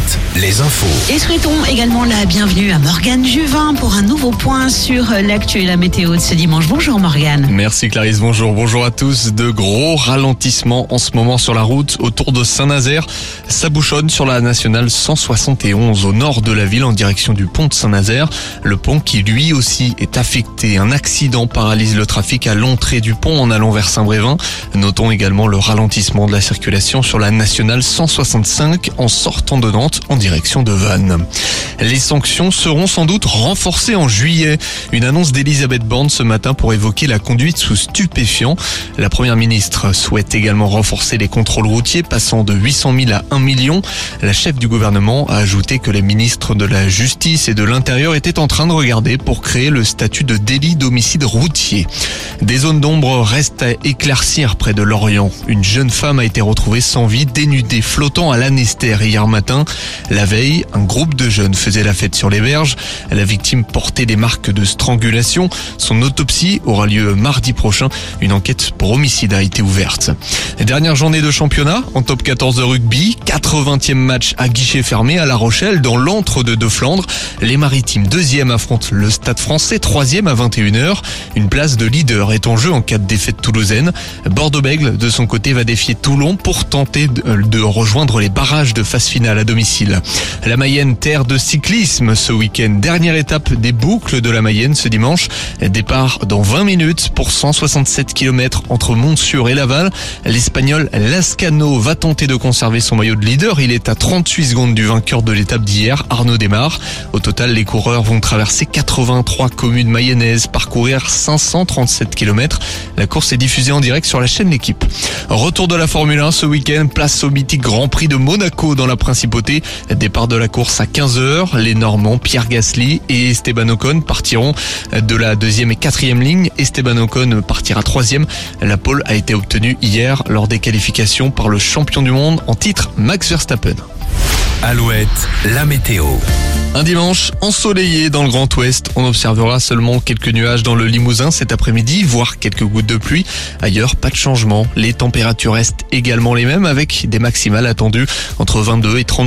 Alouette, les infos. Et souhaitons également la bienvenue à Morgane Juvin pour un nouveau point sur l'actu et la météo de ce dimanche. Bonjour Morgane. Merci Clarisse, bonjour. Bonjour à tous. De gros ralentissements en ce moment sur la route autour de Saint-Nazaire. Ça bouchonne sur la nationale 171 au nord de la ville en direction du pont de Saint-Nazaire. Le pont qui lui aussi est affecté. Un accident paralyse le trafic à l'entrée du pont en allant vers Saint-Brévin. Notons également le ralentissement de la circulation sur la nationale 165 en sortant de Nantes en direction de Vannes. Les sanctions seront sans doute renforcées en juillet. Une annonce d'Elisabeth Borne ce matin pour évoquer la conduite sous stupéfiants. La première ministre souhaite également renforcer les contrôles routiers passant de 800 000 à 1 million. La chef du gouvernement a ajouté que les ministres de la Justice et de l'Intérieur étaient en train de regarder pour créer le statut de délit d'homicide routier. Des zones d'ombre restent à éclaircir près de Lorient. Une jeune femme a été retrouvée sans vie, dénudée, flottant à l'anestère hier matin. La veille, un groupe de jeunes faisait la fête sur les berges. La victime portait des marques de strangulation. Son autopsie aura lieu mardi prochain. Une enquête pour homicide a été ouverte. Dernière journée de championnat en top 14 de rugby. 80e match à guichet fermé à La Rochelle dans l'antre de De Flandre. Les Maritimes deuxième affrontent le Stade français troisième à 21h. Une place de leader est en jeu en cas de défaite toulousaine. Bordeaux-Bègle de son côté va défier Toulon pour tenter de rejoindre les barrages de phase finale à domicile. La Mayenne, terre de cyclisme ce week-end. Dernière étape des boucles de la Mayenne ce dimanche. Départ dans 20 minutes pour 167 km entre Montsur et Laval. L'Espagnol Lascano va tenter de conserver son maillot de leader. Il est à 38 secondes du vainqueur de l'étape d'hier, Arnaud Desmar. Au total, les coureurs vont traverser 83 communes mayennaises, parcourir 537 km. La course est diffusée en direct sur la chaîne L'équipe. Retour de la Formule 1 ce week-end, place au mythique Grand Prix de Monaco dans la principauté. Départ de la course à 15h. Les Normands Pierre Gasly et Esteban Ocon partiront de la deuxième et quatrième ligne. Esteban Ocon partira troisième. La pole a été obtenue hier lors des qualifications par le champion du monde en titre Max Verstappen. Alouette, la météo. Un dimanche ensoleillé dans le Grand Ouest. On observera seulement quelques nuages dans le Limousin cet après-midi, voire quelques gouttes de pluie. Ailleurs, pas de changement. Les températures restent également les mêmes avec des maximales attendues entre 22 et 30